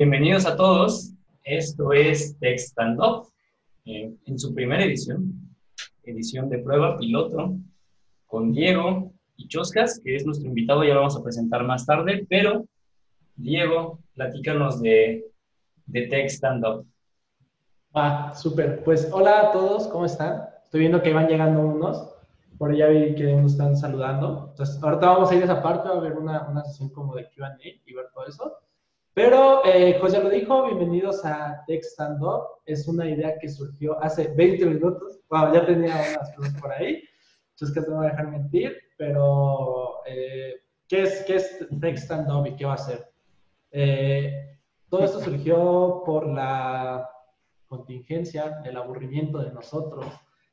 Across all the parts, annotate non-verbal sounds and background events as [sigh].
Bienvenidos a todos. Esto es Tech Stand Up en, en su primera edición, edición de prueba piloto, con Diego y Choscas, que es nuestro invitado, ya lo vamos a presentar más tarde, pero Diego, platícanos de, de Tech Stand Up. Ah, súper. Pues hola a todos, ¿cómo están? Estoy viendo que van llegando unos. Por allá vi que nos están saludando. Entonces, ahorita vamos a ir a esa parte a ver una, una sesión como de QA y ver todo eso. Pero eh, José lo dijo, bienvenidos a Tech Stand Up. Es una idea que surgió hace 20 minutos. Wow, ya tenía unas cosas por ahí. Que no me voy a dejar mentir. Pero, eh, ¿qué, es, ¿qué es Tech Stand Up y qué va a ser? Eh, todo esto surgió por la contingencia, el aburrimiento de nosotros,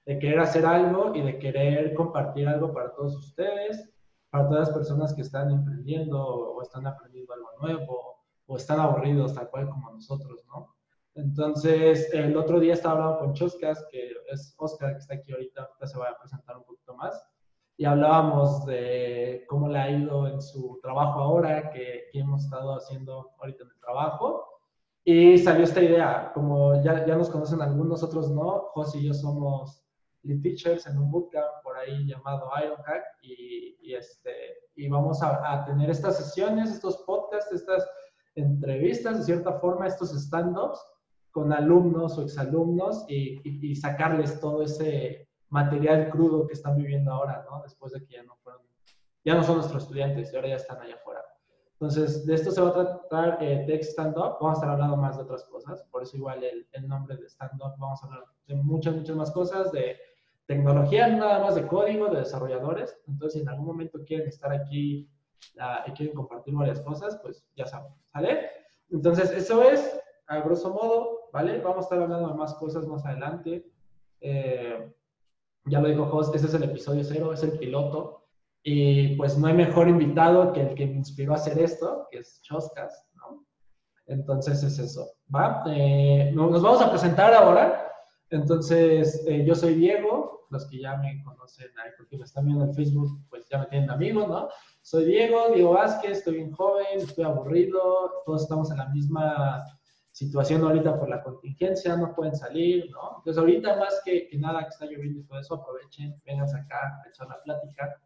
de querer hacer algo y de querer compartir algo para todos ustedes, para todas las personas que están emprendiendo o están aprendiendo algo nuevo o están aburridos tal cual como nosotros, ¿no? Entonces, el otro día estaba hablando con Choscas, que es Oscar, que está aquí ahorita, ahorita se va a presentar un poquito más, y hablábamos de cómo le ha ido en su trabajo ahora, que, hemos estado haciendo ahorita en el trabajo, y salió esta idea, como ya, ya nos conocen algunos, otros no, José y yo somos lead teachers en un bootcamp por ahí llamado Ironhack y, y, este, y vamos a, a, tener estas sesiones, estos podcasts, estas entrevistas, de cierta forma, estos stand-ups con alumnos o exalumnos y, y, y, sacarles todo ese material crudo que están viviendo ahora, ¿no? Después de que ya no fueron, ya no son nuestros estudiantes y ahora ya están allá afuera. Entonces, de esto se va a tratar eh, Tech Stand Up. Vamos a estar hablando más de otras cosas, por eso igual el, el nombre de Stand Up. Vamos a hablar de muchas, muchas más cosas, de tecnología, no nada más de código, de desarrolladores. Entonces, si en algún momento quieren estar aquí uh, y quieren compartir varias cosas, pues ya saben, ¿sale? Entonces, eso es, a grosso modo, ¿vale? Vamos a estar hablando de más cosas más adelante. Eh, ya lo dijo Jos, este es el episodio cero, es el piloto. Y pues no hay mejor invitado que el que me inspiró a hacer esto, que es Choscas, ¿no? Entonces es eso, ¿va? Eh, nos vamos a presentar ahora. Entonces, eh, yo soy Diego, los que ya me conocen ahí porque me están viendo en Facebook, pues ya me tienen amigos, ¿no? Soy Diego, Diego Vázquez, estoy bien joven, estoy aburrido, todos estamos en la misma situación ahorita por la contingencia, no pueden salir, ¿no? Entonces, ahorita más que, nada que está lloviendo y todo eso, aprovechen, vengan acá a echar la plática.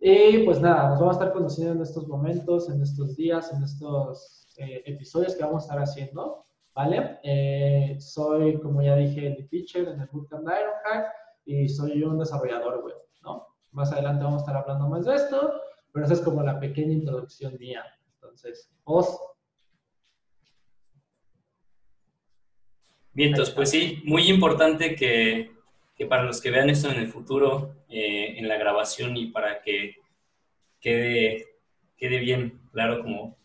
Y pues nada, nos vamos a estar conociendo en estos momentos, en estos días, en estos eh, episodios que vamos a estar haciendo, ¿vale? Eh, soy, como ya dije, el teacher en el Bootcamp de Ironhack y soy un desarrollador web, ¿no? Más adelante vamos a estar hablando más de esto, pero esa es como la pequeña introducción mía. Entonces, os... Bien, pues sí, muy importante que que para los que vean esto en el futuro, eh, en la grabación y para que quede, quede bien claro como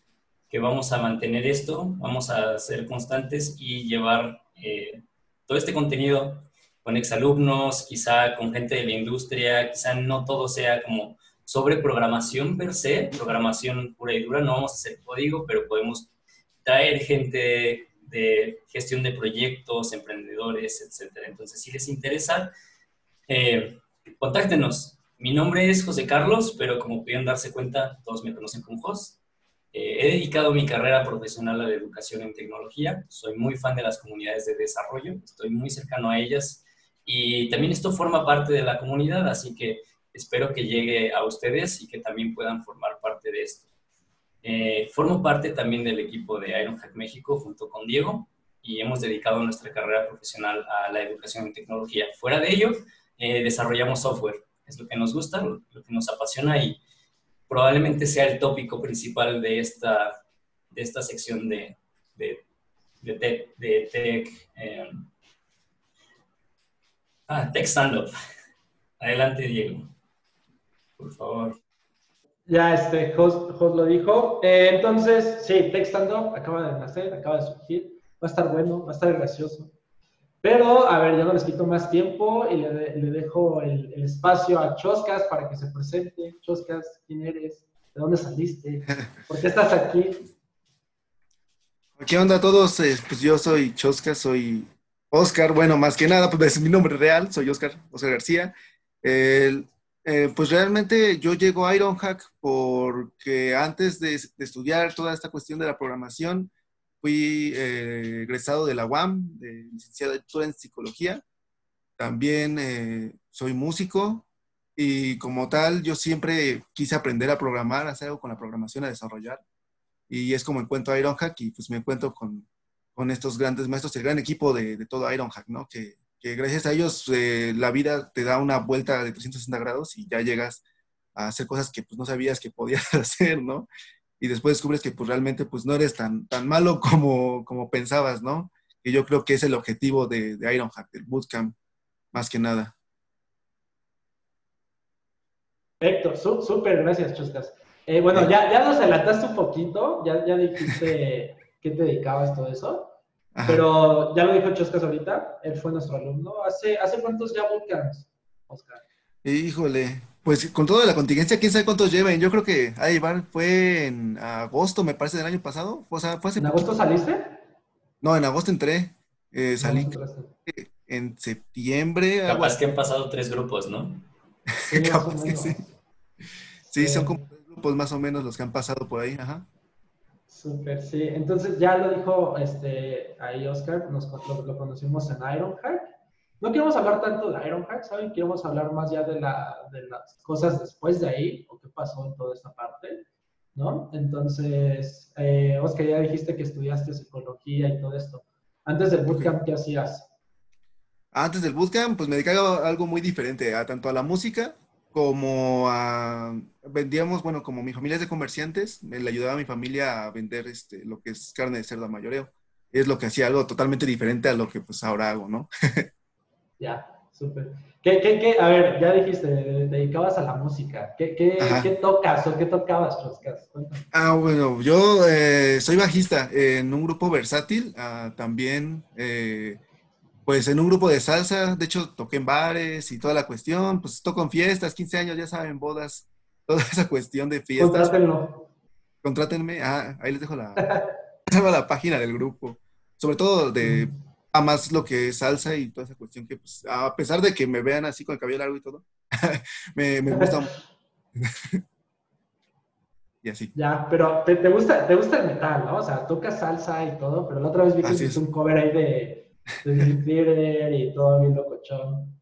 que vamos a mantener esto, vamos a ser constantes y llevar eh, todo este contenido con exalumnos, quizá con gente de la industria, quizá no todo sea como sobre programación per se, programación pura y dura, no vamos a hacer código, pero podemos traer gente de gestión de proyectos, emprendedores, etcétera. Entonces, si les interesa, eh, contáctenos. Mi nombre es José Carlos, pero como pudieron darse cuenta, todos me conocen como Jos. Eh, he dedicado mi carrera profesional a la educación en tecnología. Soy muy fan de las comunidades de desarrollo, estoy muy cercano a ellas y también esto forma parte de la comunidad, así que espero que llegue a ustedes y que también puedan formar parte de esto. Eh, formo parte también del equipo de Ironhack México junto con Diego y hemos dedicado nuestra carrera profesional a la educación en tecnología. Fuera de ello, eh, desarrollamos software. Es lo que nos gusta, lo, lo, que nos apasiona y probablemente sea el tópico principal de esta, de esta sección de, de, de, tech. De tech eh, ah, Tech Stand Up. Adelante, Diego. Por favor. Ya, este, Jos, Jos lo dijo. Eh, entonces, sí, Tech Stand Up acaba de nacer, acaba de surgir. Va a estar bueno, va a estar gracioso. Pero, a ver, ya no les quito más tiempo y le, le dejo el, el, espacio a Choscas para que se presente. Choscas, ¿quién eres? ¿De dónde saliste? [laughs] ¿Por qué estás aquí? ¿Qué onda a todos? Eh, pues yo soy Choscas, soy Oscar. Bueno, más que nada, pues es mi nombre real, soy Oscar, Oscar García. Eh, eh, pues realmente yo llego a Ironhack porque antes de, de, estudiar toda esta cuestión de la programación, fui eh, egresado de la UAM, de licenciatura en psicología. También eh, soy músico y como tal yo siempre quise aprender a programar, hacer algo con la programación, a desarrollar. Y es como encuentro a Ironhack y pues me encuentro con, con estos grandes maestros, el gran equipo de, de todo Ironhack, ¿no? Que, que gracias a ellos eh, la vida te da una vuelta de 360 grados y ya llegas a hacer cosas que pues no sabías que podías [laughs] hacer, ¿no? Y después descubres que pues realmente pues no eres tan, tan malo [laughs] como, como pensabas, ¿no? Que yo creo que es el objetivo de, de Ironhack, del bootcamp, más que nada. Perfecto, súper, gracias, Chuscas. Eh, bueno, ya, ya nos adelantaste un poquito, ya, ya dijiste [laughs] qué te dedicabas, todo eso, pero ya lo dijo Chuscas ahorita, él fue nuestro alumno. ¿Hace, hace cuántos ya bootcamps, Oscar? Híjole, pues con toda la contingencia, quién sabe cuántos lleven. Yo creo que ahí van, fue en agosto, me parece, del año pasado. O sea, fue ¿En agosto saliste? No, en agosto entré. Eh, salí en septiembre. Capaz que han pasado tres grupos, ¿no? [laughs] Sí, Capaz que sí. Sí, son como tres grupos más o menos los que han pasado por ahí, ajá. Súper, sí. Entonces ya lo dijo este, ahí Oscar, nos, lo, conocimos en Ironhack no queremos hablar tanto de Ironhack, ¿saben? Queremos hablar más ya de, la, de las cosas después de ahí, o qué pasó en toda esta parte, ¿no? Entonces, eh, Oscar, ya dijiste que estudiaste psicología y todo esto. Antes del bootcamp, ¿qué hacías? Antes del bootcamp, pues me dedicaba a algo muy diferente, a tanto a la música como a vendíamos, bueno, como mi familia es de comerciantes, me le ayudaba a mi familia a vender este, lo que es carne de cerdo mayoreo. Es lo que hacía algo totalmente diferente a lo que pues ahora hago, ¿no? [laughs] Ya, súper. ¿Qué, qué, qué? A ver, ya dijiste, te dedicabas a la música. ¿Qué, qué, qué tocas o qué tocabas, Choscas? Ah, bueno, yo eh, soy bajista en un grupo versátil, ah, también, eh, pues en un grupo de salsa, de hecho toqué en bares y toda la cuestión, pues toco en fiestas, 15 años, ya saben, bodas, [laughs] toda esa cuestión de fiestas. Contrátenlo. Contrátenme, ah, ahí les dejo la, [laughs] la página del grupo, sobre todo de... Mm más lo que es salsa y toda esa cuestión que, pues, a pesar de que me vean así con el cabello largo y todo, [laughs] me, me, gusta. [laughs] y así. Ya, pero te, gusta, te gusta el metal, ¿no? O sea, tocas salsa y todo, pero la otra vez vi que hiciste un cover ahí de, de y todo bien locochón.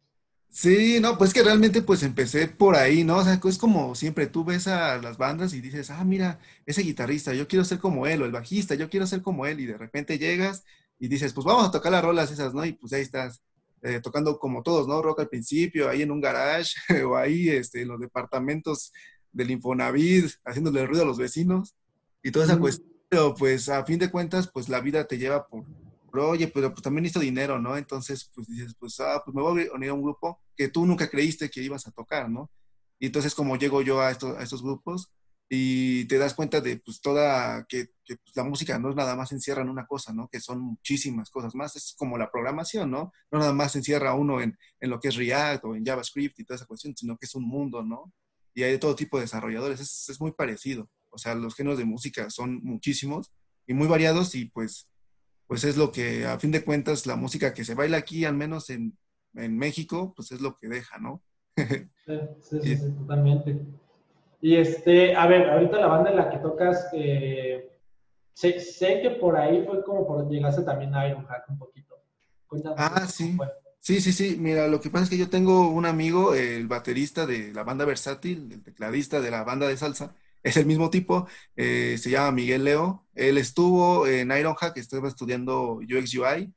Sí, no, pues que realmente pues empecé por ahí, ¿no? O sea, es como siempre tú ves a las bandas y dices, ah, mira, ese guitarrista, yo quiero ser como él, o el bajista, yo quiero ser como él, y de repente llegas y dices, pues vamos a tocar las rolas esas, ¿no? Y pues ahí estás eh, tocando como todos, ¿no? Rock al principio, ahí en un garage [laughs] o ahí este, en los departamentos del Infonavit, haciéndole ruido a los vecinos y toda esa cuestión. Pero pues a fin de cuentas, pues la vida te lleva por, oye, pero pues también necesito dinero, ¿no? Entonces, pues dices, pues, ah, pues me voy a unir a un grupo que tú nunca creíste que ibas a tocar, ¿no? Y entonces como llego yo a estos, a estos grupos, y te das cuenta de pues toda, que, que pues, la música no es nada más encierra en una cosa, ¿no? Que son muchísimas cosas más, es como la programación, ¿no? No nada más encierra uno en, en, lo que es React o en JavaScript y toda esa cuestión, sino que es un mundo, ¿no? Y hay de todo tipo de desarrolladores, es, es muy parecido, o sea, los géneros de música son muchísimos y muy variados y pues, pues es lo que a fin de cuentas la música que se baila aquí, al menos en, en México, pues es lo que deja, ¿no? sí, sí, sí, [laughs] totalmente. Y este, a ver, ahorita la banda en la que tocas, eh, sé, sé, que por ahí fue como por llegaste también a Ironhack un poquito. ah, sí. Sí, sí, sí. Mira, lo que pasa es que yo tengo un amigo, el baterista de la banda Versátil, el tecladista de la banda de salsa, es el mismo tipo, eh, se llama Miguel Leo. Él estuvo en Ironhack, estaba estudiando UX UI,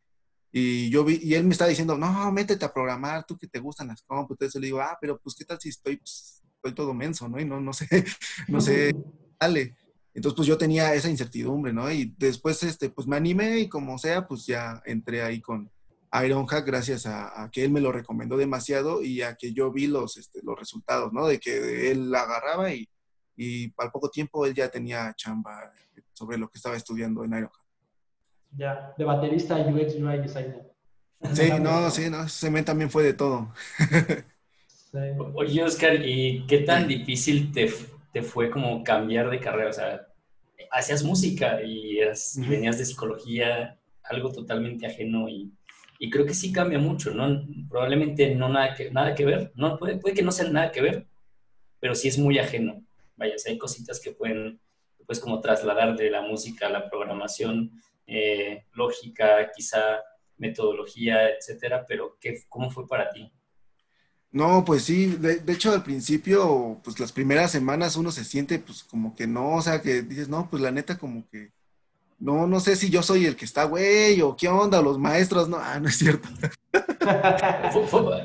y yo vi, y él me estaba diciendo, no, métete a programar, tú que te gustan las computadoras. le digo, ah, pero pues, ¿qué tal si estoy pues, todo menso, ¿no? Y no, no sé, [laughs] no sé, dale. Entonces, pues yo tenía esa incertidumbre, ¿no? Y después, este, pues me animé y como sea, pues ya entré ahí con Ironhack gracias a, que él me lo recomendó demasiado y a que yo vi los, este, los resultados, ¿no? De que él la agarraba y, y al poco tiempo él ya tenía chamba sobre lo que estaba estudiando en Ironhack. Ya, de baterista UX UI designer. Sí, no, sí, no, ese también fue de todo. [laughs] Oye, Oscar, ¿y qué tan difícil te, te, fue como cambiar de carrera? O sea, hacías música y venías de psicología, algo totalmente ajeno y, y, creo que sí cambia mucho, ¿no? Probablemente no nada que, nada que ver, no, puede, puede que no sea nada que ver, pero sí es muy ajeno. Vaya, hay cositas que pueden, puedes como trasladar de la música a la programación eh, lógica, quizá metodología, etcétera, pero ¿qué, ¿cómo fue para ti? No, pues sí, de, hecho al principio, pues las primeras semanas uno se siente pues como que no, o sea, que dices, no, pues la neta como que, no, no sé si yo soy el que está güey o qué onda, los maestros, no, ah, no es cierto.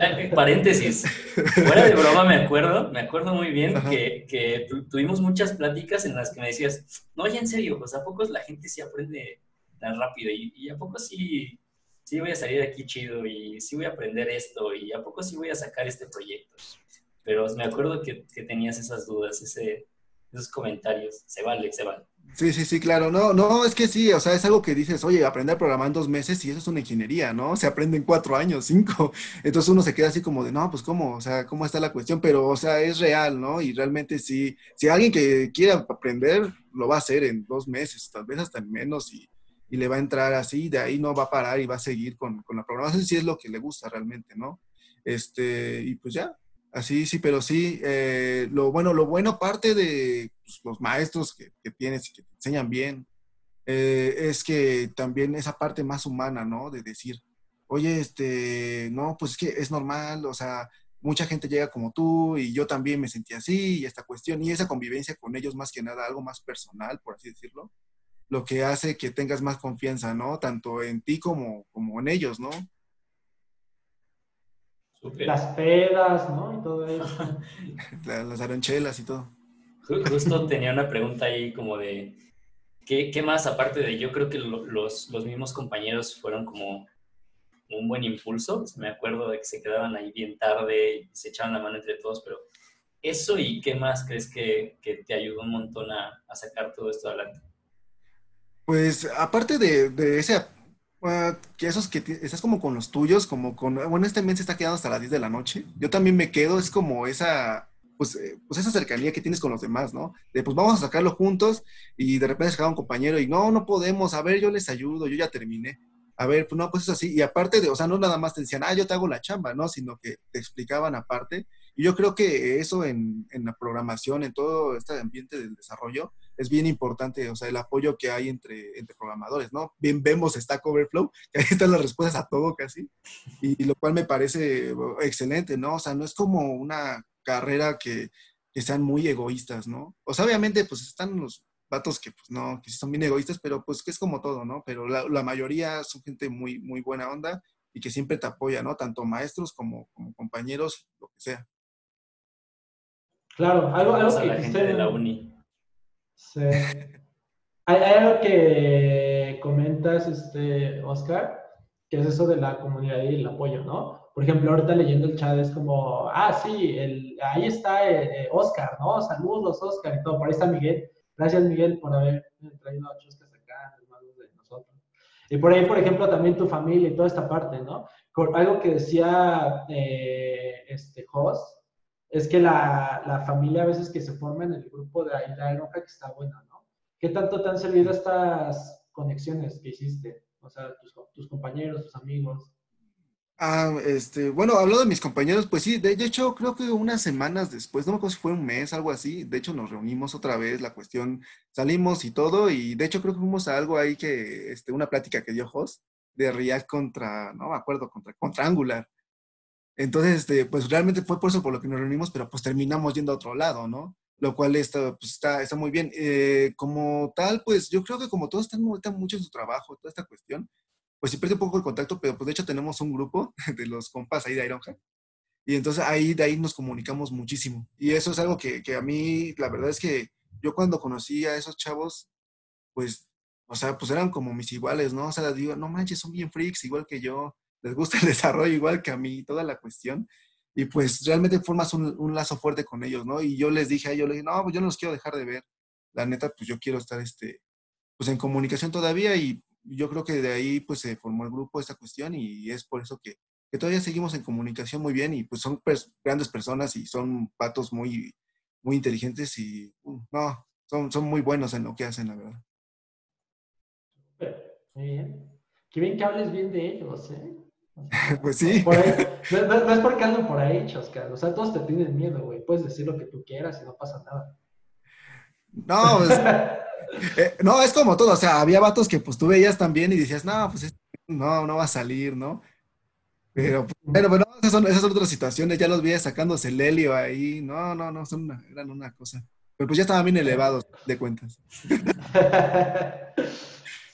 Eh, paréntesis, fuera de broma me acuerdo, me acuerdo muy bien que, que tuvimos muchas pláticas en las que me decías, no, ya en serio, pues a poco la gente sí aprende tan rápido y, y a poco sí sí voy a salir de aquí chido y sí voy a aprender esto y a poco sí voy a sacar este proyecto. Pero me acuerdo que, que tenías esas dudas, ese, esos comentarios. Se vale, se vale. Sí, sí, sí, claro. No, no, es que sí, o sea, es algo que dices, oye, aprender a programar en dos meses y eso es una ingeniería, ¿no? Se aprende en cuatro años, cinco. [laughs] Entonces uno se queda así como de, no, pues cómo, o sea, cómo está la cuestión, pero, o sea, es real, ¿no? Y realmente sí, si alguien que quiera aprender, lo va a hacer en dos meses, tal vez hasta en menos y, y le va a entrar así, de ahí no va a parar y va a seguir con, con la programación si es lo que le gusta realmente, ¿no? Este, y pues ya, así sí, pero sí, eh, lo bueno, lo bueno parte de pues, los maestros que, que, tienes y que te enseñan bien, eh, es que también esa parte más humana, ¿no? De decir, oye, este, no, pues es que es normal, o sea, mucha gente llega como tú y yo también me sentí así y esta cuestión y esa convivencia con ellos más que nada, algo más personal, por así decirlo, lo que hace que tengas más confianza, ¿no? Tanto en ti como, como en ellos, ¿no? Las pedas, ¿no? Y todo eso. [laughs] Las aranchelas y todo. Justo tenía una pregunta ahí como de, ¿qué, qué más aparte de, yo creo que los, los mismos compañeros fueron como un buen impulso, me acuerdo de que se quedaban ahí bien tarde y se echaban la mano entre todos, pero eso y qué más crees que, que te ayudó un montón a, a sacar todo esto adelante? Pues aparte de, ese, ah, que esos que estás como con los tuyos, como con, bueno, este mes se está quedando hasta las 10 de la noche, yo también me quedo, es como esa, pues, eh, pues esa cercanía que tienes con los demás, ¿no? De pues vamos a sacarlo juntos y de repente se un compañero y no, no podemos, a ver, yo les ayudo, yo ya terminé. A ver, pues no, pues es así. Y aparte de, o sea, no nada más te decían, ah, yo te hago la chamba, ¿no? Sino que te explicaban aparte. Y yo creo que eso en, en la programación, en todo este ambiente del desarrollo, es bien importante, o sea, el apoyo que hay entre, entre programadores, ¿no? Bien vemos Stack Overflow, [laughs] que ahí están las respuestas a todo casi, y lo cual me parece excelente, ¿no? O sea, no es como una carrera que, que sean muy egoístas, ¿no? O sea, obviamente, pues están los vatos que, pues no, que son bien egoístas, pero pues que es como todo, ¿no? Pero la, la mayoría son gente muy, muy buena onda y que siempre te apoya, ¿no? Tanto maestros como, como compañeros, lo que sea. Claro, algo, algo que la gente de la uni. Sí. Hay, algo que comentas, este, Oscar, que es eso de la comunidad y el apoyo, ¿no? Por ejemplo, ahorita leyendo el chat es como, ah, sí, el, ahí está eh, Oscar, ¿no? Saludos, Oscar, y todo. Por ahí está Miguel. Gracias, Miguel, por haber traído a Chuscas acá, hermanos de nosotros. Y por ahí, por ejemplo, también tu familia y toda esta parte, ¿no? Algo que decía eh, este Jos, es que la, la, familia a veces que se forma en el grupo de la Roja que está buena, ¿no? ¿Qué tanto te han servido estas conexiones que hiciste? O sea, tus, tus compañeros, tus amigos. Ah, este, bueno, hablando de mis compañeros, pues sí, de, hecho creo que unas semanas después, no me acuerdo si fue un mes, algo así, de hecho nos reunimos otra vez, la cuestión, salimos y todo, y de hecho creo que fuimos a algo ahí que, este, una plática que dio Jos de React contra, no me acuerdo, contra, contra Angular. Entonces, este, pues realmente fue por eso por lo que nos reunimos, pero pues terminamos yendo a otro lado, ¿no? Lo cual está, pues, está, está muy bien. Eh, como tal, pues yo creo que como todos están mucho en su trabajo, toda esta cuestión, pues sí pierde un poco el contacto, pero pues de hecho tenemos un grupo [laughs] de los compas ahí de Ironhack. Y entonces ahí de ahí nos comunicamos muchísimo. Y eso es algo que, que a mí, la verdad es que yo cuando conocí a esos chavos, pues, o sea, pues eran como mis iguales, ¿no? O sea, digo, no manches, son bien freaks, igual que yo les gusta el [laughs] desarrollo igual que a mí, toda la cuestión. Y pues realmente formas un, lazo fuerte con ellos, ¿no? Y yo les dije a ellos, les dije, no, pues yo no los quiero dejar de ver. La neta, pues yo quiero estar este, pues en comunicación todavía y yo creo que de ahí pues se formó el grupo esta cuestión y es por eso que, que todavía seguimos en comunicación muy bien y pues son grandes personas y son patos muy, muy inteligentes y uh, no, son, son muy buenos en lo que hacen, la verdad. Muy bien. Qué bien que hables bien de ellos, ¿eh? [laughs] pues sí. no, es porque andan por ahí, Choscar. O sea, todos te tienen miedo, güey. Puedes decir lo que tú quieras y no pasa nada. No, pues, Eh, no, es como todo, o sea, había vatos que pues tú veías también y decías, no, pues este, no, no va a salir, ¿no? Pero, pues, bueno, bueno, esas son, esas son otras situaciones, ya los veías sacándose el helio ahí, no, no, no, son una- eran una cosa. Pero pues ya estaban bien elevados de cuentas. [laughs]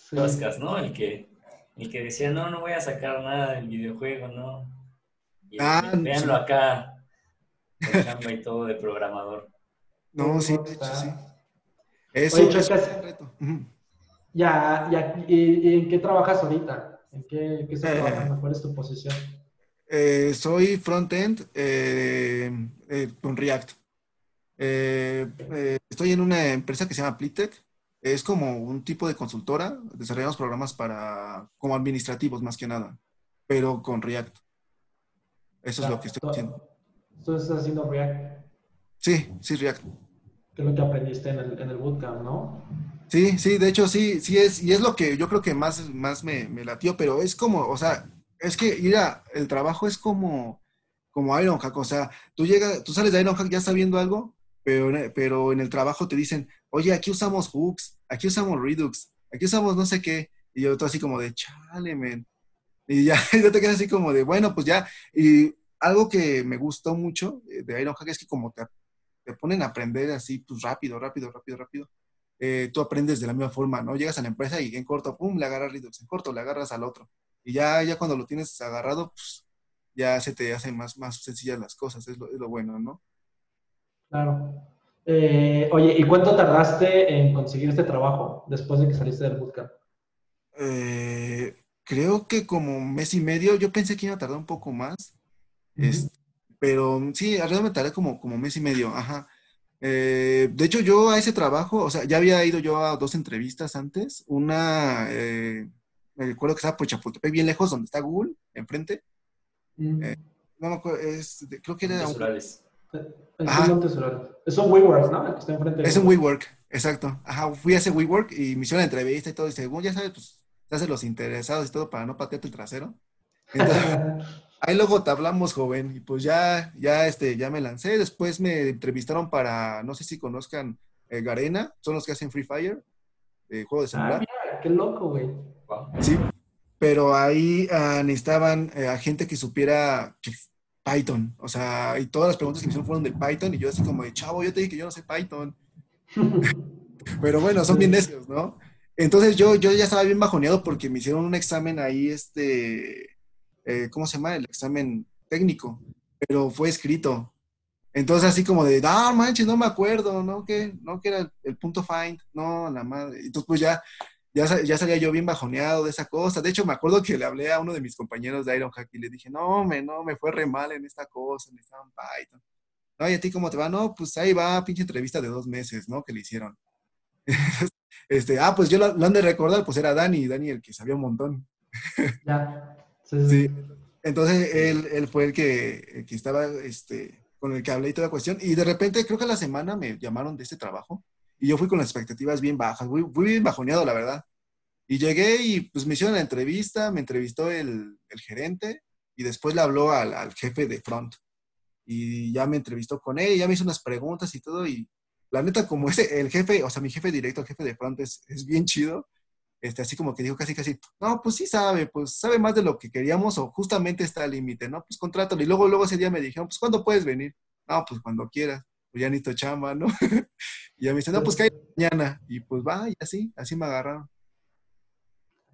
Sí. Toscas, ¿no? El que, el que decía, no, no voy a sacar nada del videojuego, ¿no? Y Ah, véanlo sí. acá, con chamba y todo de programador. No, sí, de hecho, sí. Eso, Oye, es un reto. Ya, ya, ¿y, y en qué trabajas ahorita? ¿En qué, qué estás Eh. trabajando? ¿Cuál es tu posición? Eh, soy front-end eh, eh, con React. Eh, eh, estoy en una empresa que se llama Plitet. Es como un tipo de consultora. Desarrollamos programas para, como administrativos más que nada, pero con React. Eso es lo que estoy haciendo. Tú estás haciendo React, Sí, sí, React. que es lo que aprendiste en el, en el bootcamp, ¿no? Sí, sí, de hecho sí, sí es, y es lo que yo creo que más, más me, me latió, pero es como, o sea, es que ir a, el trabajo es como, como Ironhack, o sea, tú llegas, tú sales de Ironhack ya sabiendo algo, pero, pero en el trabajo te dicen, oye, aquí usamos hooks, aquí usamos Redux, aquí usamos no sé qué, y yo todo así como de, chale, men, y ya, [laughs] yo te quedas así como de, bueno, pues ya, y algo que me gustó mucho de Ironhack es que como te, te ponen a aprender así, pues rápido, rápido, rápido, rápido eh, tú aprendes de la misma forma, ¿no? Llegas a la empresa y en corto, pum, le agarras Redux, en corto le agarras al otro. Y ya, ya cuando lo tienes agarrado, pues ya se te hacen más, más sencillas las cosas, es lo, es lo bueno, ¿no? Claro. Eh, oye, ¿y cuánto tardaste en conseguir este trabajo después de que saliste del bootcamp? Eh, creo que como un mes y medio, yo pensé que iba a tardar un poco más, es- pero sí, alrededor me tardé como, como mes y medio, ajá. Eh, de hecho, yo a ese trabajo, o sea, ya había ido yo a dos entrevistas antes, una, eh, me recuerdo que estaba por Chapultepec, bien lejos, donde está Google, enfrente. Mm. Eh, no me acuerdo, es de- creo que era un, Ajá. Es un WeWork, ¿no? El que está enfrente de es un. WeWork, exacto. Ajá, fui a ese WeWork y me hicieron la entrevista y todo, y según ya sabes, pues se hacen los interesados y todo para no patearte el trasero. Entonces, [laughs] ahí luego te hablamos, joven, y pues ya, ya, este, ya me lancé. Después me entrevistaron para, no sé si conozcan eh, Garena, son los que hacen Free Fire, eh, juego de Ah, celular. mira, qué loco, güey. Wow. Sí, pero ahí ah, necesitaban eh, a gente que supiera que Python, o sea, y todas las preguntas que me hicieron fueron de Python, y yo así como de, chavo, yo te dije que yo no sé Python, [laughs] pero bueno, son bien necios, ¿no? Entonces yo, yo ya estaba bien bajoneado porque me hicieron un examen ahí, este, eh, ¿cómo se llama? El examen técnico, pero fue escrito. Entonces así como de, ah, manches, no me acuerdo, ¿no? Que, no, que era el, el punto find, no, la madre. Entonces pues ya, ya, ya salía yo bien bajoneado de esa cosa. De hecho, me acuerdo que le hablé a uno de mis compañeros de Ironhack y le dije, no, me, no, me fue re mal en esta cosa, necesitaba un Python. No, ¿y a ti cómo te va? No, pues ahí va, pinche entrevista de dos meses, ¿no? Que le hicieron. [laughs] este, ah, pues yo lo, lo han de recordar, pues era Dani, Dani el que sabía un montón. Ya. Sí, sí, Sí. sí. Entonces él, él fue el que, el que estaba, este, con el que hablé y toda la cuestión. Y de repente, creo que a la semana me llamaron de este trabajo. Y yo fui con las expectativas bien bajas, fui, fui bien bajoneado, la verdad. Y llegué y pues me hicieron la entrevista, me entrevistó el, el gerente y después le habló al, al jefe de front. Y ya me entrevistó con él, ya me hizo unas preguntas y todo. Y la neta, como ese, el jefe, o sea, mi jefe directo, el jefe de front es, es bien chido. Este, así como que dijo casi, casi, no, pues sí sabe, pues sabe más de lo que queríamos o justamente está al límite, ¿no? Pues contrátalo. Y luego, luego ese día me dijeron, pues ¿cuándo puedes venir? No, pues cuando quieras. Pues ya necesito chamba, ¿no? [laughs] y ya me dice, no, pues cae mañana. Y pues va, y así, así me agarraron.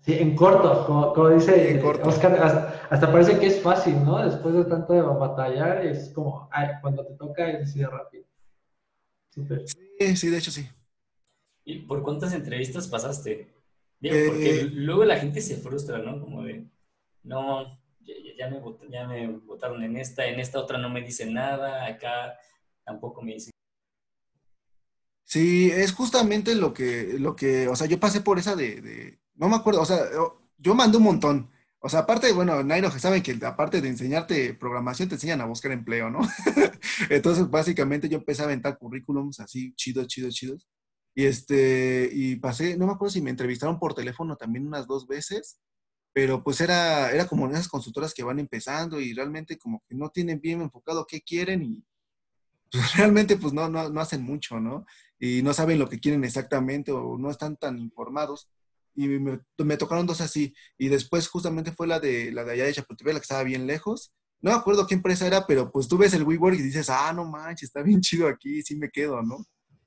Sí, en corto, como, como dice En corto. Oscar, hasta, hasta parece que es fácil, ¿no? Después de tanto de batallar, es como, ay, cuando te toca es así de rápido. Súper. Sí, sí, de hecho sí. ¿Y por cuántas entrevistas pasaste? Digo, Eh, porque luego la gente se frustra, ¿no? Como de, no, ya, me, ya me votaron en esta, en esta otra no me dicen nada, acá tampoco me dicen. Sí, es justamente lo que, lo que, o sea, yo pasé por esa de, de- no me acuerdo, o sea, yo, mandé un montón. O sea, aparte, bueno, Nairo, saben que aparte de enseñarte programación, te enseñan a buscar empleo, ¿no? [laughs] Entonces, básicamente yo empecé a aventar currículums así, chidos, chidos, chidos. Y este, y pasé, no me acuerdo si me entrevistaron por teléfono también unas dos veces, pero pues era, era como esas consultoras que van empezando y realmente como que no tienen bien enfocado qué quieren y pues, [laughs] realmente pues no, no, no hacen mucho, ¿no? Y no saben lo que quieren exactamente o no están tan informados. Y me, me tocaron dos así. Y después justamente fue la de la de allá de Chapultepec, la que estaba bien lejos. No me acuerdo qué empresa era, pero pues tú ves el WeWork y dices, ah, no manches, está bien chido aquí, sí me quedo, ¿no?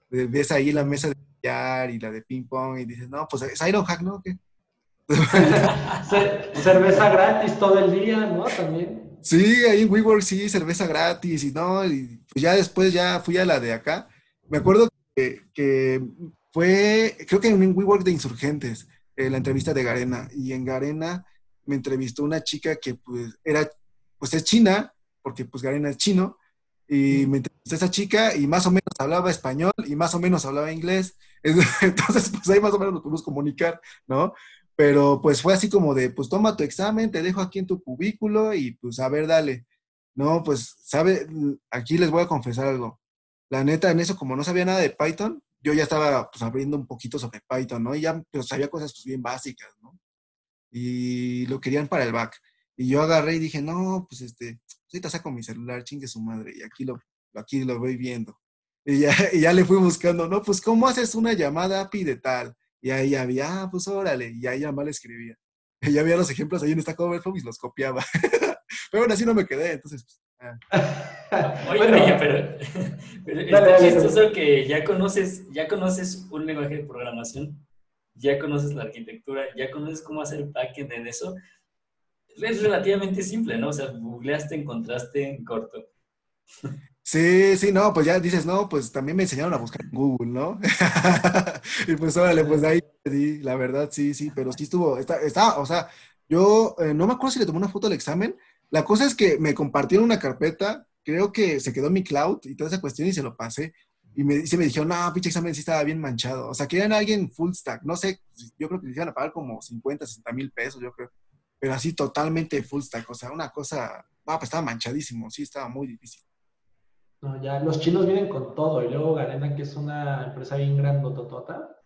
Ves ahí la mesa de billar y la de ping pong y dices, no, pues es Ironhack, ¿no? ¿Qué? [laughs] cerveza gratis todo el día, ¿no? También. Sí, ahí en WeWork sí, cerveza gratis y no, y pues ya después ya fui a la de acá. Me acuerdo que, que fue, creo que en un WeWork de insurgentes, eh, la entrevista de Garena, y en Garena me entrevistó una chica que pues era, pues es china, porque pues Garena es chino, y me entrevistó esa chica y más o menos hablaba español y más o menos hablaba inglés. [laughs] Entonces, pues ahí más o menos nos pudimos comunicar, ¿no? Pero pues fue así como de, pues toma tu examen, te dejo aquí en tu cubículo y pues a ver, dale. No, pues, sabe, aquí les voy a confesar algo. La neta, en eso, como no sabía nada de Python, yo ya estaba pues abriendo un poquito sobre Python, ¿no? Y ya pues, sabía cosas pues bien básicas, ¿no? Y lo querían para el back. Y yo agarré y dije, no, pues este, ahorita saco mi celular, chingue su madre, y aquí lo, aquí lo voy viendo. Y ya, [laughs] y ya le fui buscando, no, pues, ¿cómo haces una llamada API de tal? Y ahí había, ah, pues órale, y ahí ya mal escribía. Y [laughs] ya había los ejemplos ahí en esta Overflow y los copiaba. [laughs] pero bueno, así no me quedé, entonces. Pues, ah. [laughs] Oye, oye, pero, pero [laughs] está chistoso que ya conoces, ya conoces un lenguaje de programación, ya conoces la arquitectura, ya conoces cómo hacer backend en eso. Es relativamente simple, ¿no? O sea, googleaste, encontraste en corto. Sí, sí, no, pues ya dices, no, pues también me enseñaron a buscar en Google, ¿no? [laughs] y pues órale, pues ahí di, la verdad, sí, sí, pero sí estuvo, está, está o sea, yo eh, no me acuerdo si le tomé una foto al examen. La cosa es que me compartieron una carpeta, creo que se quedó mi cloud y toda esa cuestión y se lo pasé. Y me, se me dijeron, no, pinche examen sí estaba bien manchado. O sea, querían a alguien full stack. No sé, yo creo que les iban a pagar como 50, 60 mil pesos, yo creo. Pero así totalmente full stack. O sea, una cosa, pues estaba manchadísimo, sí, estaba muy difícil. No, ya los chinos vienen con todo y luego Garena, que es una empresa bien grandototota.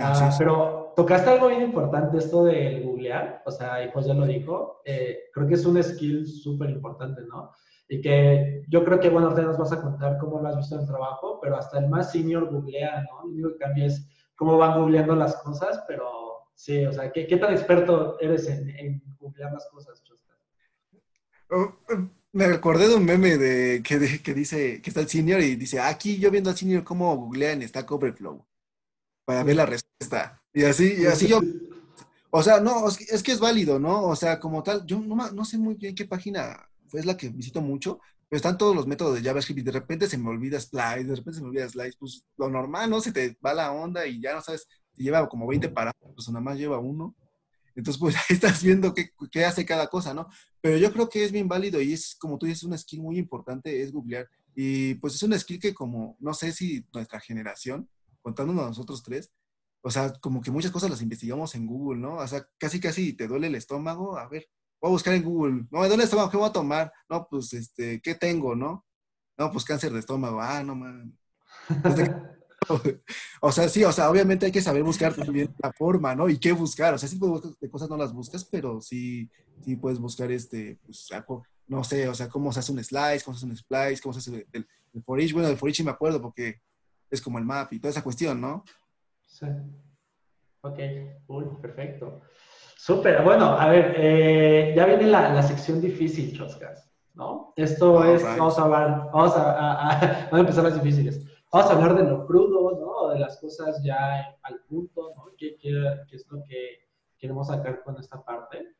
Ah, ah pero tocaste algo bien importante, esto del googlear, o sea, y pues ya lo dijo, eh, creo que es un skill súper importante, ¿no? Y que yo creo que, bueno, ahorita nos vas a contar cómo lo has visto en el trabajo, pero hasta el más senior googlea, ¿no? Lo único que cambia es cómo van googleando las cosas, pero sí, o sea, ¿qué, qué tan experto eres en, en googlear las cosas, Chosca? Oh, me recordé de un meme de que, que dice que está el senior y dice, aquí yo viendo al senior cómo googlean Stack Overflow para ver la respuesta. Y así, y así yo, o sea, no, es que es válido, ¿no? O sea, como tal, yo no, no sé muy bien qué página es la que visito mucho, pero están todos los métodos de JavaScript y de repente se me olvida Splice, de repente se me olvida Slice, pues lo normal, ¿no? Se te va la onda y ya no sabes, te lleva como 20 parámetros, pues nada más lleva uno. Entonces, pues [laughs] ahí estás viendo qué, qué, hace cada cosa, ¿no? Pero yo creo que es bien válido y es, como tú dices, una skill muy importante, es googlear. Y pues es una skill que como, no sé si nuestra generación, contándonos a nosotros tres, o sea, como que muchas cosas las investigamos en Google, ¿no? O sea, casi, casi te duele el estómago, a ver, voy a buscar en Google, no, me duele el estómago, ¿qué voy a tomar? No, pues, este, ¿qué tengo, no? No, pues cáncer de estómago, ah, no, man. [laughs] o sea, sí, o sea, obviamente hay que saber buscar también la forma, ¿no? Y qué buscar. O sea, sí de cosas no las buscas, pero sí, sí puedes buscar este, pues, no sé, o sea, cómo se hace un slice, cómo se hace un splice, cómo se hace el, el for each. Bueno, el for each me acuerdo porque es como el map y toda esa cuestión, ¿no? Sí. Ok, uy, perfecto. Súper, bueno, a ver, eh, ya viene la, la sección difícil, Choscas, ¿no? Esto es, vamos a hablar, vamos a, a, a, [laughs] vamos a empezar las difíciles. Vamos a hablar de lo crudo, ¿no? De las cosas ya al punto, ¿no? ¿Qué, es lo que queremos sacar con esta parte?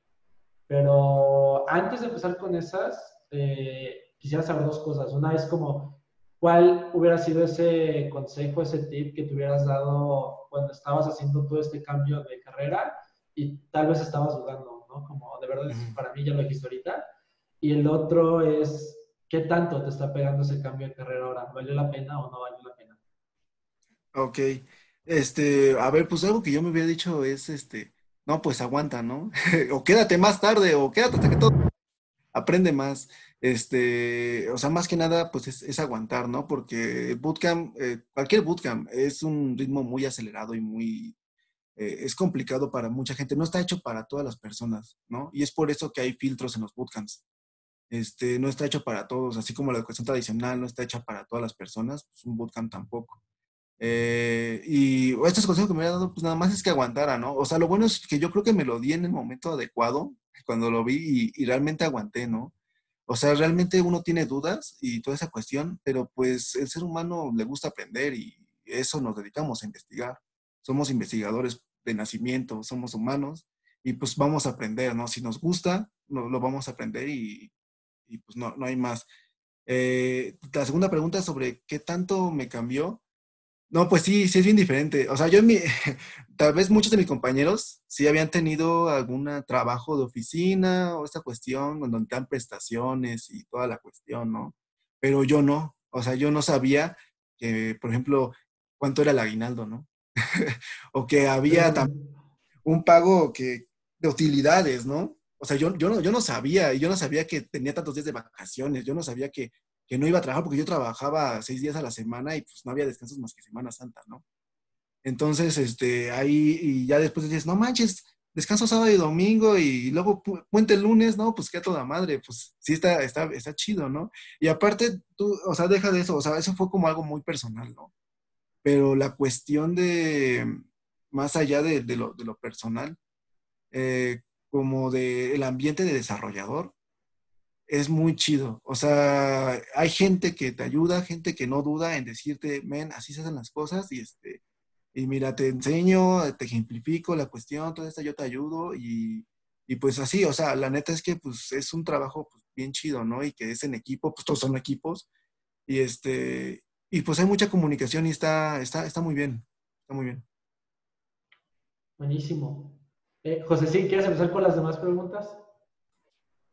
Pero antes de empezar con esas, eh, quisiera saber dos cosas. Una es como, ¿cuál hubiera sido ese consejo, ese tip que te hubieras dado cuando estabas haciendo todo este cambio de carrera y tal vez estabas dudando, ¿no? Como, de verdad, para mí ya lo dijiste ahorita. Y el otro es, ¿qué tanto te está pegando ese cambio de carrera ahora? ¿Vale la pena o no vale la pena? Ok. Este, a ver, pues algo que yo me había dicho es, este, no, pues aguanta, ¿no? [laughs] o quédate más tarde, o quédate hasta que todo aprende más. Este, o sea, más que nada, pues es, aguantar, ¿no? Porque el bootcamp, eh, cualquier bootcamp es un ritmo muy acelerado y muy, eh, es complicado para mucha gente. No está hecho para todas las personas, ¿no? Y es por eso que hay filtros en los bootcamps. este, no está hecho para todos, así como la educación tradicional no está hecha para todas las personas, pues un bootcamp tampoco. Eh, y estos consejos que me había dado, pues nada más es que aguantara, ¿no? O sea, lo bueno es que yo creo que me lo di en el momento adecuado, cuando lo vi y, y realmente aguanté, ¿no? O sea, realmente uno tiene dudas y toda esa cuestión, pero pues el ser humano le gusta aprender y eso nos dedicamos a investigar. Somos investigadores de nacimiento, somos humanos y pues vamos a aprender, ¿no? Si nos gusta, lo, lo vamos a aprender y, y pues no, no hay más. Eh, la segunda pregunta sobre qué tanto me cambió. No, pues sí, sí es bien diferente. O sea, yo en mi, [laughs] tal vez muchos de mis compañeros sí habían tenido algún trabajo de oficina o esta cuestión donde dan prestaciones y toda la cuestión, ¿no? Pero yo no. O sea, yo no sabía que, por ejemplo, cuánto era el aguinaldo, ¿no? [laughs] o que había también un pago que, de utilidades, ¿no? O sea, yo, yo, no, yo no sabía, yo no sabía que tenía tantos días de vacaciones, yo no sabía que, que no iba a trabajar porque yo trabajaba seis días a la semana y pues no había descansos más que Semana Santa, ¿no? Entonces, este, ahí, y ya después dices, no manches, descanso sábado y domingo y luego puente el lunes, ¿no? Pues qué toda madre, pues sí está, está, está chido, ¿no? Y aparte, tú, o sea, deja de eso, o sea, eso fue como algo muy personal, ¿no? Pero la cuestión de, más allá de, de, lo, de personal, eh, como del el ambiente de desarrollador, es muy chido. O sea, hay gente que te ayuda, gente que no duda en decirte, men, así se hacen las cosas y este, y mira, te enseño, te ejemplifico la cuestión, todo esto yo te ayudo y, y, pues así, o sea, la neta es que pues es un trabajo pues, bien chido, ¿no? Y que es en equipo, pues todos son equipos y este, y pues hay mucha comunicación y está, está, está muy bien, está muy bien. Buenísimo. Eh, José, ¿sí quieres empezar con las demás preguntas?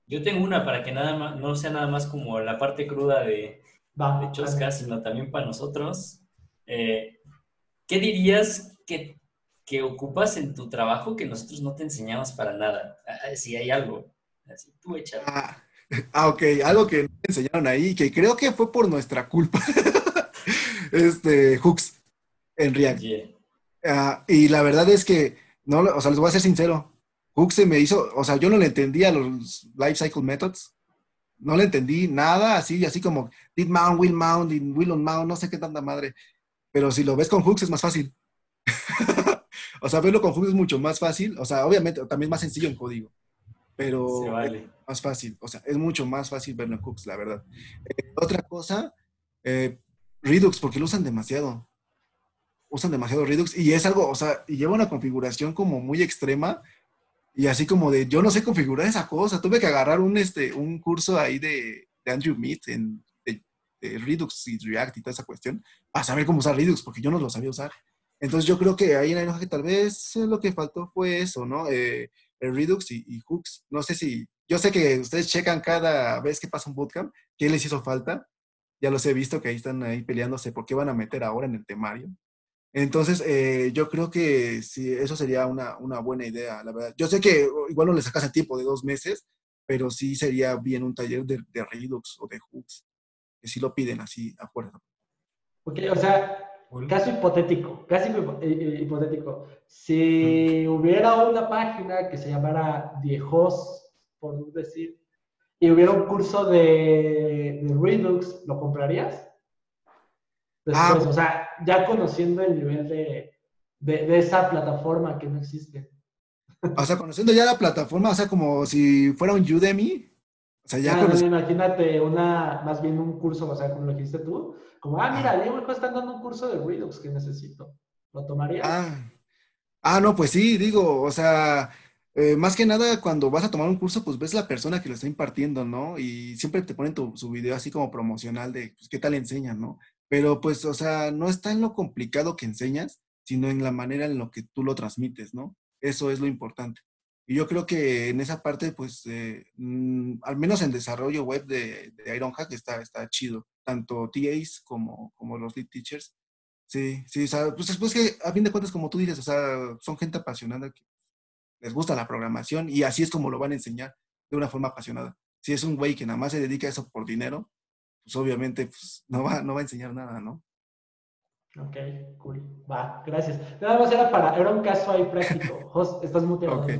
Yo tengo una para que nada más, no sea nada más como la parte cruda de, Va, de Chosca, sino también para nosotros. Eh, ¿Qué dirías que, que, ocupas en tu trabajo que nosotros no te enseñamos para nada? Ah, si hay algo. Así, tú échale. Ah, [laughs] ah, ok. Algo que te enseñaron ahí, que creo que fue por nuestra culpa. [laughs] este, Hooks, en React. Yeah. Uh, y la verdad es que no, o sea, les voy a ser sincero. Hook se me hizo, o sea, yo no le entendía los life cycle methods. No le entendí nada, así, así como did mount, will mount, will on mount, no sé qué tanta madre. Pero si lo ves con hooks es más fácil. [laughs] o sea, verlo con hooks es mucho más fácil. O sea, obviamente también más sencillo en código. Pero Se vale. es más fácil. O sea, es mucho más fácil verlo en hooks, la verdad. Eh, otra cosa, eh, Redux, porque lo usan demasiado usan demasiado Redux y es algo, o sea, y lleva una configuración como muy extrema y así como de, yo no sé configurar esa cosa, tuve que agarrar un, este, un curso ahí de, de Andrew Mead en de, de Redux y React y toda esa cuestión, para saber cómo usar Redux, porque yo no lo sabía usar. Entonces yo creo que ahí en la que tal vez lo que faltó fue eso, ¿no? Eh, el Redux y, y, Hooks. No sé si, yo sé que ustedes checan cada vez que pasa un bootcamp, ¿qué les hizo falta? Ya los he visto que ahí están ahí peleándose por qué van a meter ahora en el temario. Entonces, eh, yo creo que sí, eso sería una, una, buena idea, la verdad. Yo sé que igual no le sacas el tiempo de dos meses, pero sí sería bien un taller de, de Redux o de Hooks, que sí lo piden así a fuerza. Ok, o sea, caso hipotético, casi hipotético. Si hubiera una página que se llamara Viejos, por decir, y hubiera un curso de, de Redux, ¿lo comprarías? Después, ah, o sea, ya conociendo el nivel de, de, de, esa plataforma que no existe. O sea, conociendo ya la plataforma, o sea, como si fuera un Udemy. O sea, ya ah. Imagínate una, más bien un curso, o sea, como lo dijiste tú, como, ah, mira, Diego me están dando un curso de Redux que necesito. ¿Lo tomarías? Ah, ah no, pues sí, digo, o sea, eh, más que nada cuando vas a tomar un curso, pues ves la persona que lo está impartiendo, ¿no? Y siempre te ponen tu, su video así como promocional de pues, qué tal enseñan, ¿no? Pero pues, o sea, no está en lo complicado que enseñas, sino en la manera en lo que tú lo transmites, ¿no? Eso es lo importante. Y yo creo que en esa parte, pues, eh, mmm, al menos en desarrollo web de, de Ironhack está, está chido. Tanto TAs como, como los lead teachers. Sí, sí, o sea, pues después que, a fin de cuentas, como tú dices, o sea, son gente apasionada que les gusta la programación y así es como lo van a enseñar de una forma apasionada. Si es un güey que nada más se dedica a eso por dinero, pues obviamente pues, no, va, no va a enseñar nada, ¿no? Ok, cool. Va, gracias. Nada más era para, era un caso ahí práctico. [laughs] Jos, estás muteado. Okay.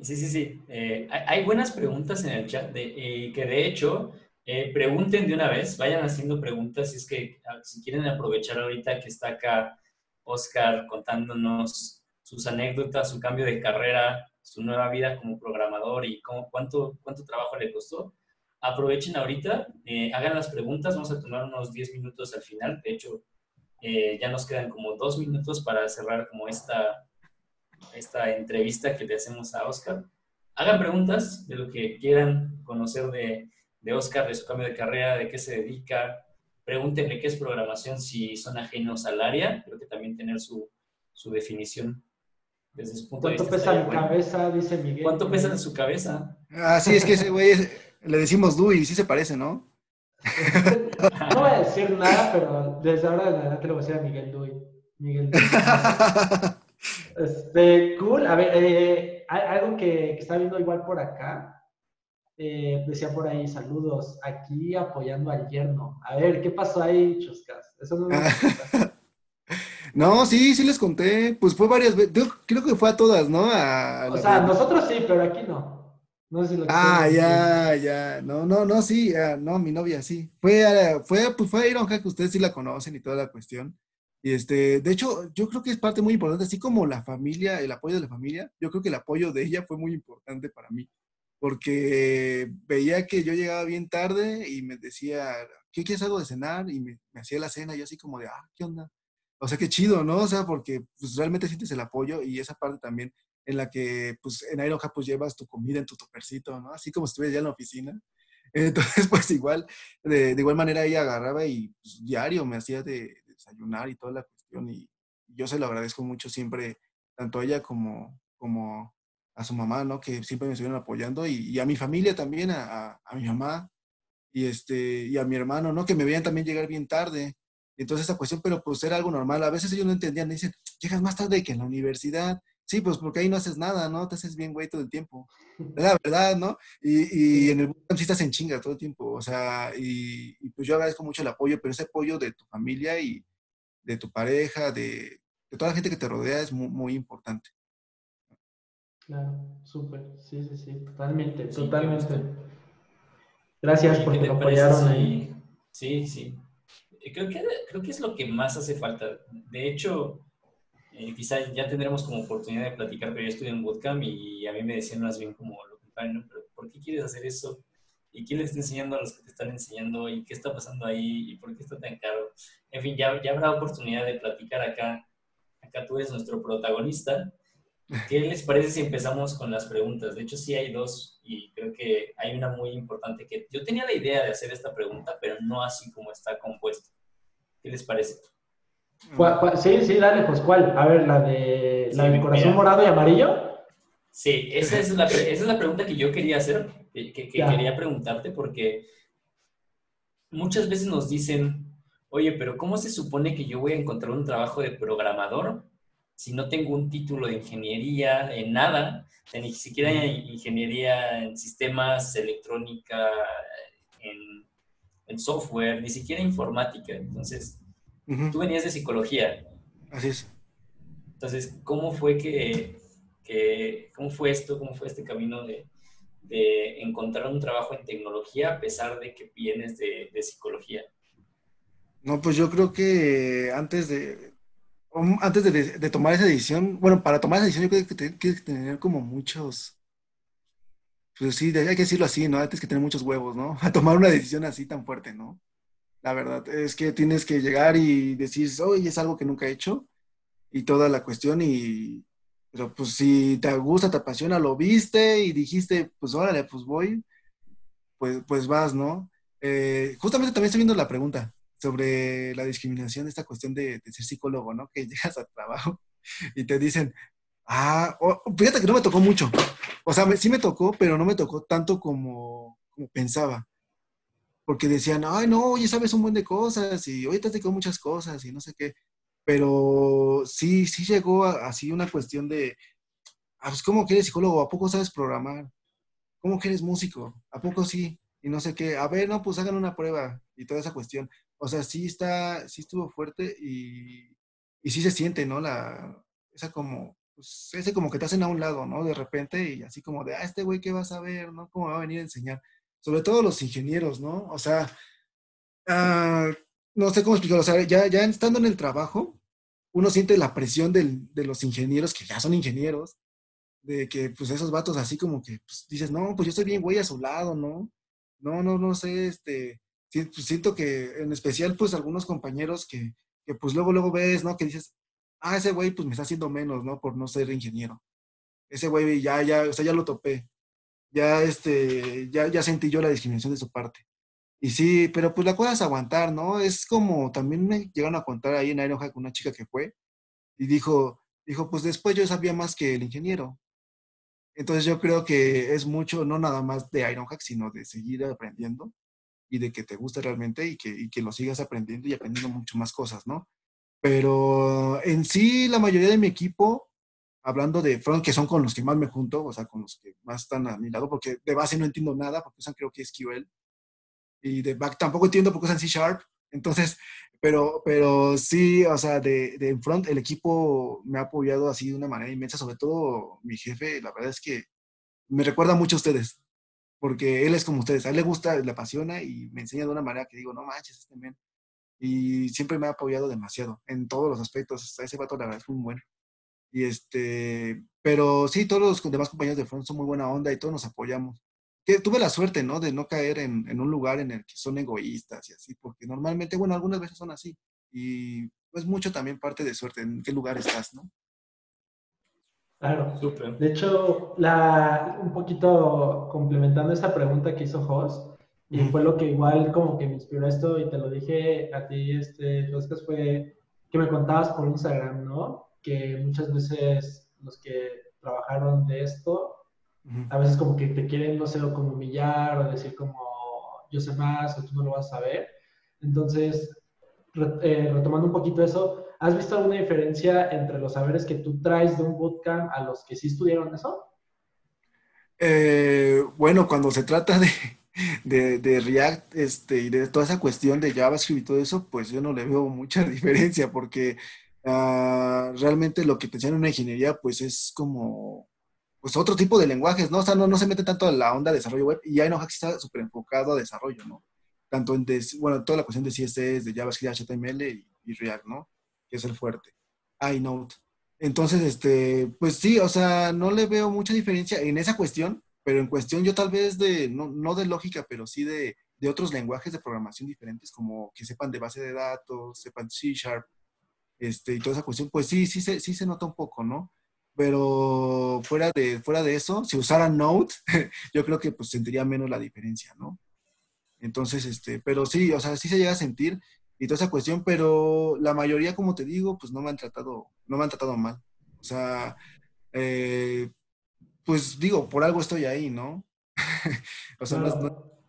Sí, sí, sí. Eh, hay buenas preguntas en el chat de, eh, que de hecho eh, pregunten de una vez, vayan haciendo preguntas si es que si quieren aprovechar ahorita que está acá Oscar contándonos sus anécdotas, su cambio de carrera, su nueva vida como programador y cómo, cuánto, cuánto trabajo le costó. Aprovechen ahorita, hagan las preguntas, vamos a tomar unos 10 minutos al final. De hecho, ya nos quedan como dos minutos para cerrar como esta, esta entrevista que le hacemos a Oscar. Hagan preguntas de lo que quieran conocer de, de Oscar, de su cambio de carrera, de qué se dedica. Pregúntenle qué es programación si son ajenos al área. Creo que también tener su, su definición desde su punto de vista. ¿Cuánto pesa mi cabeza? Dice Miguel. ¿Cuánto pesa en su cabeza? Ah, sí, es que ese güey le decimos Dewey, sí se parece, ¿no? no voy a decir nada, pero desde ahora en adelante le voy a decir a Miguel Dewey. Miguel Dewey. [laughs] Este, cool. A ver, eh, algo que, está viendo igual por acá. Eh, decía por ahí, saludos, aquí apoyando al yerno. A ver, ¿qué pasó ahí, Choscas? Eso no [laughs] No, sí, sí les conté. Pues fue varias veces. creo que fue a todas, ¿no? o sea, nosotros sí, pero aquí no. No sé si lo que Ah, ya, ya. No, no, no, sí. no, mi novia sí. Fue, fue, pues fue a Iron Hack, ustedes sí la conocen y toda la cuestión. Y este, de hecho, yo creo que es parte muy importante, así como la familia, el apoyo de la familia, yo creo que el apoyo de ella fue muy importante para mí, porque veía que yo llegaba bien tarde y me decía, ¿qué quieres algo de cenar? Y me, hacía la cena, y yo así como de, ah, ¿qué onda? O sea, qué chido, ¿no? O sea, porque pues, realmente sientes el apoyo y esa parte también en la que, pues, en Ironja, pues, llevas tu comida en tu topercito, ¿no? Así como estuvieras ya en la oficina. [laughs] Entonces, pues, igual, de, de igual manera ella agarraba y pues, diario me hacía de, desayunar y toda la cuestión. Y yo se lo agradezco mucho siempre, tanto a ella como, como a su mamá, ¿no? Que siempre me estuvieron apoyando y, a mi familia también, a, a, mi mamá y, este, y a mi hermano, ¿no? Que me veían también llegar bien tarde. Entonces esa cuestión, pero pues era algo normal. A veces ellos no entendían, me dicen, llegas más tarde que en la universidad. Sí, pues porque ahí no haces nada, ¿no? Te haces bien güey todo el tiempo. Es la verdad, ¿no? Y, y en el bootcamp sí estás en chinga todo el tiempo. O sea, y, y, pues yo agradezco mucho el apoyo, pero ese apoyo de tu familia y, de tu pareja, de, toda la gente que te rodea es muy, muy importante. Claro, súper, sí, sí, sí, totalmente, totalmente. Gracias por que apoyaron ahí. Sí, sí. Creo que, creo que es lo que más hace falta. De hecho, eh, quizá ya tendremos como oportunidad de platicar, pero yo estudié en bootcamp y a mí me decían más bien como lo contrario, pero ¿por qué quieres hacer eso? ¿Y quién le está enseñando a los que te están enseñando? ¿Y qué está pasando ahí? ¿Y por qué está tan caro? En fin, ya, ya habrá oportunidad de platicar acá. Acá tú eres nuestro protagonista. ¿Qué les parece si empezamos con las preguntas? De hecho, sí hay dos y creo que hay una muy importante que yo tenía la idea de hacer esta pregunta, pero no así como está compuesta. ¿Qué les parece? Sí, sí, dale, pues ¿cuál? A ver, la de la del corazón morado y amarillo. Sí, esa es, la, esa es la pregunta que yo quería hacer que, quería preguntarte porque muchas veces nos dicen, oye, pero ¿cómo se supone que yo voy a encontrar un trabajo de programador si no tengo un título de ingeniería en nada, ni siquiera ingeniería en sistemas, electrónica, en, software, ni siquiera informática? Entonces, tú venías de psicología. Así es. Entonces, ¿cómo fue que, que, cómo fue esto, cómo fue este camino de, de encontrar un trabajo en tecnología a pesar de que vienes de, psicología? No, pues yo creo que antes de, um, antes de, tomar esa decisión, bueno, para tomar esa decisión yo creo que tienes que tener como muchos, pues sí, hay que decirlo así, ¿no? Antes que tener muchos huevos, ¿no? [laughs] A tomar una decisión así tan fuerte, ¿no? La verdad es que tienes que llegar y decir, oye, es algo que nunca he hecho y toda la cuestión y, pero pues si te gusta, te apasiona, lo viste y dijiste, pues órale, pues voy, pues, pues vas, ¿no? Eh, justamente también estoy viendo la pregunta sobre la discriminación, esta cuestión de, ser psicólogo, ¿no? Que [laughs] llegas al trabajo y te dicen, ah, fíjate que no me tocó mucho. O sea, sí me tocó, pero no me tocó tanto como pensaba. Porque decían, ay, no, oye, sabes un buen de cosas y oye, te has dedicado muchas cosas y no sé qué pero sí, sí llegó así una cuestión de, ah, pues, ¿cómo que eres psicólogo? ¿A poco sabes programar? ¿Cómo que eres músico? ¿A poco sí? Y no sé qué, a ver, no, pues hagan una prueba y toda esa cuestión. O sea, sí está, sí estuvo fuerte y, y sí se siente, ¿no? La, esa como, pues ese como que te hacen a un lado, ¿no? De repente y así como de, ah, este güey, ¿qué vas a ver? ¿No? ¿Cómo va a venir a enseñar? Sobre todo los ingenieros, ¿no? O sea, ah, no sé cómo explicarlo, o sea, ya, ya estando en el trabajo, uno siente la presión de los ingenieros, que ya son ingenieros, de que pues esos vatos así como que pues, dices, no, pues yo estoy bien güey a su lado, ¿no? No, no, no sé, este, pues, siento que en especial pues algunos compañeros que, que pues luego, luego ves, ¿no? Que dices, ah, ese güey pues me está haciendo menos, ¿no? Por no ser ingeniero. Ese güey ya, ya, o sea, ya lo topé. Ya, este, ya, ya sentí yo la discriminación de su parte. Y sí, pero pues la cosa es aguantar, ¿no? Es como, también me llegaron a contar ahí en Ironhack una chica que fue y dijo, dijo, pues después yo sabía más que el ingeniero. Entonces yo creo que es mucho, no nada más de Ironhack, sino de seguir aprendiendo y de que te guste realmente y que, y que lo sigas aprendiendo y aprendiendo mucho más cosas, ¿no? Pero en sí, la mayoría de mi equipo, hablando de front, que son con los que más me junto, o sea, con los que más están a mi lado, porque de base no entiendo nada, porque usan creo que es QL. Y de back tampoco entiendo porque usan C Sharp. Entonces, pero, pero sí, o sea, de, de front, el equipo me ha apoyado así de una manera inmensa, sobre todo mi jefe, la verdad es que me recuerda mucho a ustedes, porque él es como ustedes, a él le gusta, le apasiona y me enseña de una manera que digo, no manches, este men y siempre me ha apoyado demasiado en todos los aspectos. Ese vato la verdad es muy bueno. Y este, pero sí, todos los demás compañeros de front son muy buena onda y todos nos apoyamos. Que tuve la suerte, ¿no? De no caer en, en, un lugar en el que son egoístas y así, porque normalmente, bueno, algunas veces son así. Y es mucho también parte de suerte, en qué lugar estás, ¿no? Claro. Súper. De hecho, la, un poquito complementando esa pregunta que hizo Jos, y fue lo que igual como que me inspiró esto y te lo dije a ti, este, Oscar, fue que me contabas por Instagram, ¿no? Que muchas veces los que trabajaron de esto, a veces como que te quieren, no sé, como humillar o decir como yo sé más o tú no lo vas a saber. Entonces, eh, retomando un poquito eso, ¿has visto alguna diferencia entre los saberes que tú traes de un bootcamp a los que sí estudiaron eso? Eh, bueno, cuando se trata de, de, de, React este, y de toda esa cuestión de JavaScript y todo eso, pues yo no le veo mucha [laughs] diferencia porque uh, realmente lo que te enseñan en una ingeniería pues es como pues otro tipo de lenguajes, ¿no? O sea, no, no se mete tanto en la onda de desarrollo web y Ironhack está súper enfocado a desarrollo, ¿no? Tanto en, des, bueno, toda la cuestión de CSS, de JavaScript, HTML y, y React, ¿no? Que es el fuerte. iNote. Entonces, este, pues sí, o sea, no le veo mucha diferencia en esa cuestión, pero en cuestión yo tal vez de, no, no de lógica, pero sí de, de, otros lenguajes de programación diferentes, como que sepan de base de datos, sepan C Sharp, este, y toda esa cuestión, pues sí, sí se, sí se nota un poco, ¿no? Pero fuera de, fuera de eso, si usara Node, [laughs] yo creo que pues sentiría menos la diferencia, ¿no? Entonces, este, pero sí, o sea, sí se llega a sentir y toda esa cuestión, pero la mayoría, como te digo, pues no me han tratado, no me han tratado mal. O sea, eh, pues digo, por algo estoy ahí, ¿no? [laughs] o sea, no,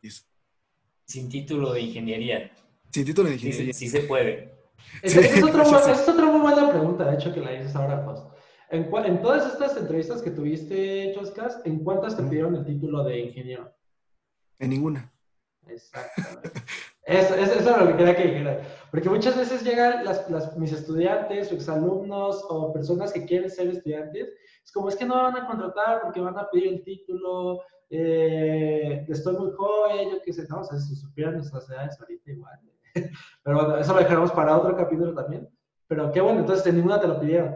Sin título de ingeniería. Sin título de ingeniería. Sí, se puede. Esa [laughs] es, otra muy buena pregunta, de hecho, que la dices ahora, pues. En, en, todas estas entrevistas que tuviste, Choscas, ¿en cuántas te pidieron el título de ingeniero? En ninguna. Exactamente. Eso, eso, es lo que quería que dijera. Porque muchas veces llegan las, las, mis estudiantes o exalumnos o personas que quieren ser estudiantes es como, es que no me van a contratar porque van a pedir el título, eh, estoy muy joven, yo qué sé, no, o sea, si supieran nuestras edades ahorita igual. [laughs] Pero bueno, eso lo dejaremos para otro capítulo también. Pero qué bueno, entonces en ninguna te lo pidieron.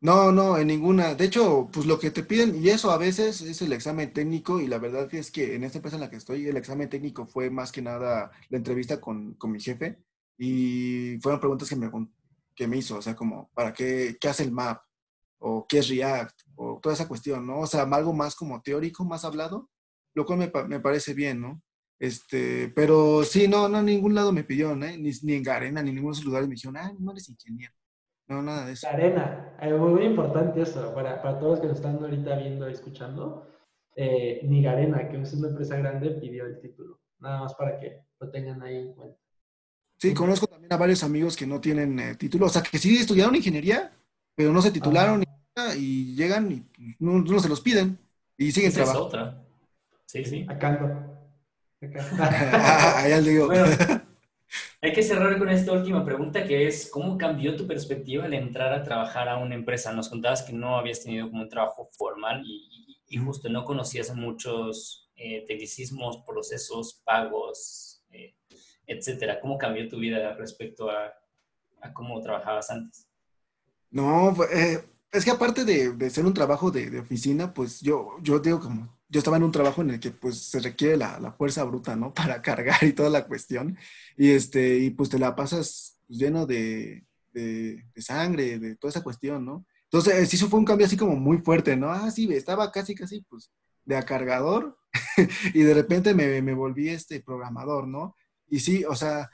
No, no, en ninguna. De hecho, pues lo que te piden, y eso a veces es el examen técnico, y la verdad es que en esta empresa en la que estoy, el examen técnico fue más que nada la entrevista con, con mi jefe, y fueron preguntas que me, que me hizo, o sea, como, ¿para qué, qué hace el map? o qué es React, o toda esa cuestión, ¿no? O sea, algo más como teórico, más hablado, lo cual me, me parece bien, ¿no? Este, pero sí, no, no, en ningún lado me pidió, ¿eh? ni, ni en Garena, ni en ningún lugar me dijeron, ah, no eres ingeniero. No, nada de eso. Garena, eh, muy importante eso, para, para, todos que nos están ahorita viendo y escuchando, eh, ni Garena, que es una empresa grande, pidió el título. Nada más para que lo tengan ahí en cuenta. Sí, conozco también a varios amigos que no tienen eh, título, o sea, que sí estudiaron ingeniería, pero no se titularon y llegan y no, no, se los piden y siguen Esa trabajando. Es otra. Sí, sí. Acá. Ah, ya digo. Bueno, Hay que cerrar con esta última pregunta que es, ¿cómo cambió tu perspectiva al entrar a trabajar a una empresa? Nos contabas que no habías tenido como un trabajo formal y, y justo no conocías muchos eh, tecnicismos, procesos, pagos, eh, etcétera. ¿Cómo cambió tu vida respecto a, a cómo trabajabas antes? No, eh, es que aparte de, de ser un trabajo de, de, oficina, pues yo, yo digo como, yo estaba en un trabajo en el que pues se requiere la, la fuerza bruta, ¿no? [laughs] Para cargar y toda la cuestión. Y, este, y pues te la pasas lleno de, de, sangre, de toda esa cuestión, ¿no? Entonces, sí, eso fue un cambio así como muy fuerte, ¿no? Ah, sí, estaba casi, casi, pues, de cargador [laughs] y de repente me, me, volví este programador, ¿no? Y sí, o sea,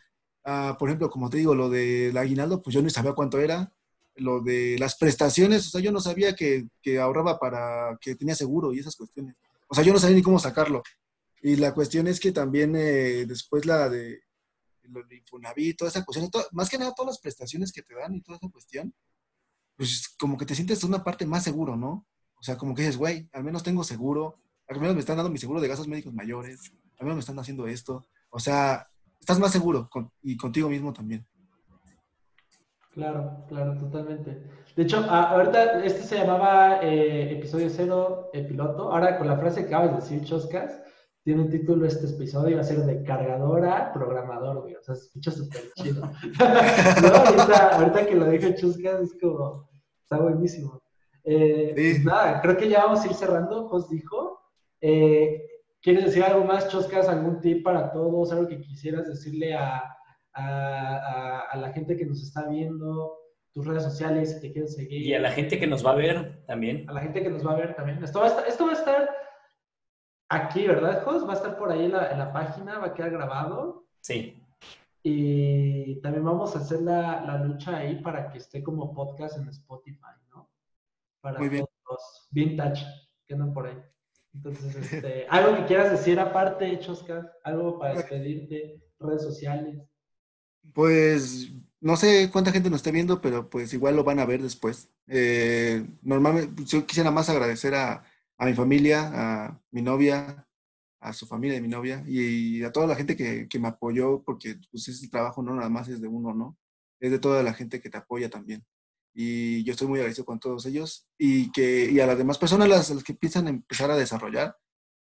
uh, por ejemplo, como te digo, lo del aguinaldo, pues yo no sabía cuánto era. Lo de las prestaciones, o sea, yo no sabía que, que ahorraba para que tenía seguro y esas cuestiones. O sea, yo no sabía ni cómo sacarlo. Y la cuestión es que también eh, después la de lo de Infonavit, toda esa cuestión, todo, más que nada todas las prestaciones que te dan y toda esa cuestión, pues como que te sientes una parte más seguro, ¿no? O sea, como que dices, güey, al menos tengo seguro, al menos me están dando mi seguro de gastos médicos mayores, al menos me están haciendo esto. O sea, estás más seguro con, y contigo mismo también. Claro, claro, totalmente. De hecho, ahorita este se llamaba eh, episodio cero, el piloto. Ahora con la frase que acabas de decir, Choscas, tiene un título este episodio y va a ser de cargadora programador, güey. O sea, se escucha súper chido. [laughs] no, ahorita, ahorita, que lo dije Choscas es como, está buenísimo. Eh, sí. pues nada, creo que ya vamos a ir cerrando, Jos dijo. Eh, ¿Quieres decir algo más, Choscas? ¿Algún tip para todos? ¿Algo que quisieras decirle a, a, a, a la gente que nos está viendo? tus redes sociales, si te quieren seguir. Y a la gente que nos va a ver también. A la gente que nos va a ver también. Esto va a estar, esto va a estar aquí, ¿verdad, Jos? Va a estar por ahí en la, en la, página, va a quedar grabado. Sí. Y también vamos a hacer la, la, lucha ahí para que esté como podcast en Spotify, ¿no? Para Muy bien. todos los vintage que andan por ahí. Entonces, este, [laughs] algo que quieras decir aparte, Chosca, algo para despedirte, redes sociales. Pues no sé cuánta gente nos esté viendo, pero pues igual lo van a ver después. Eh, normalmente, yo quisiera más agradecer a, a, mi familia, a mi novia, a su familia de mi novia y a toda la gente que, que, me apoyó, porque pues ese trabajo no nada más es de uno, ¿no? Es de toda la gente que te apoya también. Y yo estoy muy agradecido con todos ellos y, que, y a las demás personas, las, las que piensan empezar a desarrollar,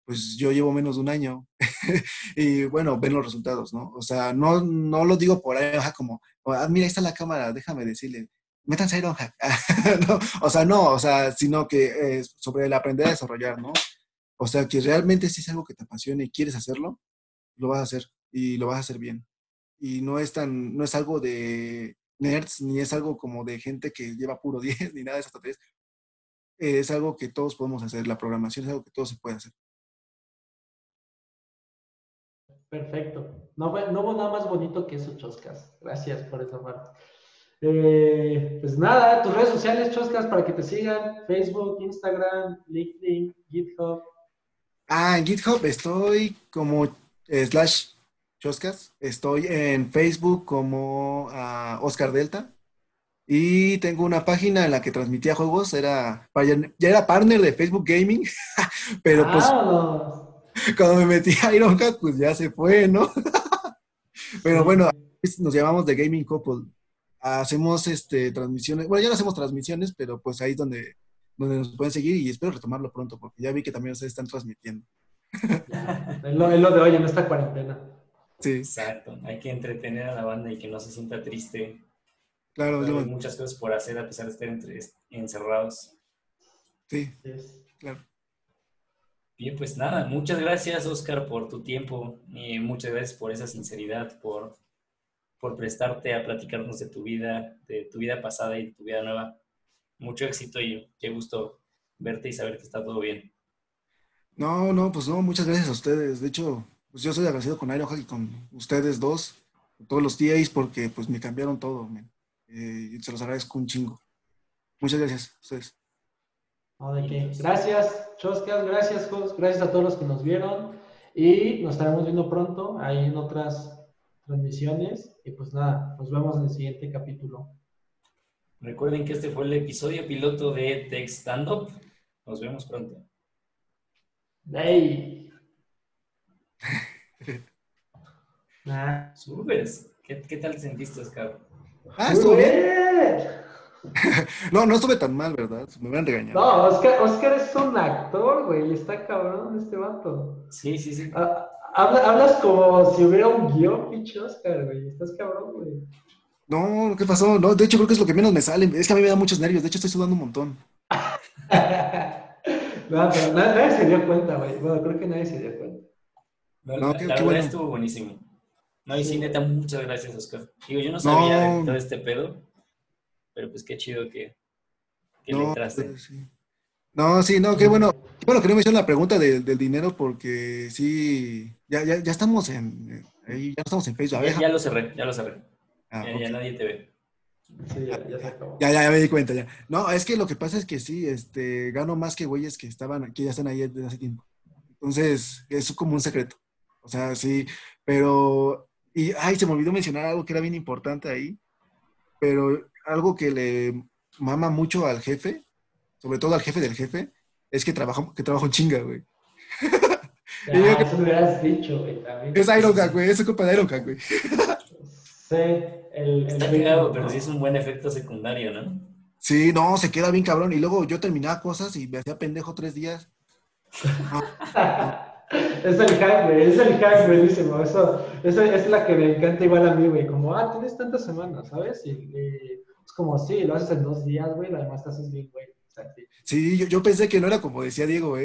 pues yo llevo menos de un año [laughs] y bueno, ven los resultados, ¿no? O sea, no, no lo digo por ahí, como, ah, mira, ahí está la cámara, déjame decirle, métanse a Ironhack. [laughs] no, o sea, no, o sea, sino que eh, sobre el aprender a desarrollar, ¿no? O sea, que realmente si es algo que te apasiona y quieres hacerlo, lo vas a hacer y lo vas a hacer bien. Y no es tan, no es algo de nerds, ni es algo como de gente que lleva puro [laughs] 10, ni nada de eso. Es algo que todos podemos hacer. La programación es algo que todo se puede hacer. Perfecto. No, no hubo nada más bonito que eso, Choscas. Gracias por esa parte. Eh, pues nada, tus redes sociales, Choscas, para que te sigan. Facebook, Instagram, LinkedIn, GitHub. Ah, en GitHub estoy como eh, slash Choscas. Estoy en Facebook como uh, Oscar Delta. Y tengo una página en la que transmitía juegos. Era, ya era partner de Facebook Gaming. [laughs] pero pues... Ah, [laughs] cuando me metí a Ironhack, pues ya se fue, ¿no? [laughs] Pero bueno, nos llamamos The Gaming Couple. Hacemos este, transmisiones, bueno, ya no hacemos transmisiones, pero pues ahí es donde, donde nos pueden seguir y espero retomarlo pronto, porque ya vi que también ustedes están transmitiendo. es, lo, es lo de hoy en esta cuarentena. Sí. Exacto, hay que entretener a la banda y que no se sienta triste. Claro, hay muchas cosas por hacer a pesar de estar entre, encerrados. Sí, claro. Bien, pues nada, muchas gracias Oscar por tu tiempo y muchas gracias por esa sinceridad, por, por prestarte a platicarnos de tu vida, de tu vida pasada y de tu vida nueva. Mucho éxito y qué gusto verte y saber que está todo bien. No, no, pues no, muchas gracias a ustedes. De hecho, pues yo soy agradecido con Ironhack y con ustedes dos, todos los TAs, porque pues me cambiaron todo. Eh, y se los agradezco un chingo. Muchas gracias a ustedes. No, de qué. Gracias, Choscas, gracias, Jos, gracias a todos los que nos vieron y nos estaremos viendo pronto ahí en otras transmisiones. Y pues nada, nos vemos en el siguiente capítulo. Recuerden que este fue el episodio piloto de Tech Stand Up. Nos vemos pronto. ¡Hey! [laughs] Subes. ¿Qué, qué tal te sentiste, Oscar? Ah, estuvo bien. [laughs] No, no estuve tan mal, ¿verdad? Me hubieran regañado. No, Oscar, Oscar es un actor, güey. Está cabrón este vato. Sí, sí, sí. Ah, habla- hablas como si hubiera un guion, pinche Oscar, güey. Estás cabrón, güey. No, ¿qué pasó? No, de hecho creo que es lo que menos me sale. Es que a mí me da muchos nervios. De hecho estoy sudando un montón. [laughs] no, pero na- nadie se dio cuenta, güey. Bueno, creo que nadie se dio cuenta. No, No, la, qué- la qué verdad bueno. estuvo buenísimo. No, y sí, Sí. neta, muchas gracias, Oscar. Digo, yo no sabía No. de todo este pedo, pero pues qué chido que, que le No, entraste. pues, sí. No, sí, no, qué bueno. Qué bueno que no me hicieron la pregunta de- del dinero porque sí, ya, ya, ya estamos en, ahí, ya estamos en Facebook. Ya, ya lo cerré, ya lo cerré. ah, Ya, ya nadie te ve. Sí, ya, ya se acabó. Ya, ya, ya me di cuenta, ya. No, es que lo que pasa es que sí, este, gano más que güeyes que estaban, que ya están ahí desde hace tiempo. Entonces, es como un secreto. O sea, sí, pero, y, ay, se me olvidó mencionar algo que era bien importante ahí, pero algo que le mama mucho al jefe, sobre todo al jefe del jefe, es que trabaja, que trabaja un chinga, güey. [laughs] Ya, Digo que- eso me hubieras dicho, güey, también. Es Ironhack, güey, es culpa de Ironhack, güey. [laughs] Sí, el... el Está cagado, pero sí es un buen efecto secundario, ¿no? Sí, no, se queda bien cabrón. Y luego yo terminaba cosas y me hacía pendejo tres días. [laughs] es el hack, güey, es el hack buenísimo. Eso, eso es la que me encanta igual a mí, güey. Como, ah, tienes tantas semanas, ¿sabes? Y, y es como, sí, lo haces en dos días, güey, lo demás te haces bien, güey. Sí. Yo, yo pensé que no era como decía Diego, güey.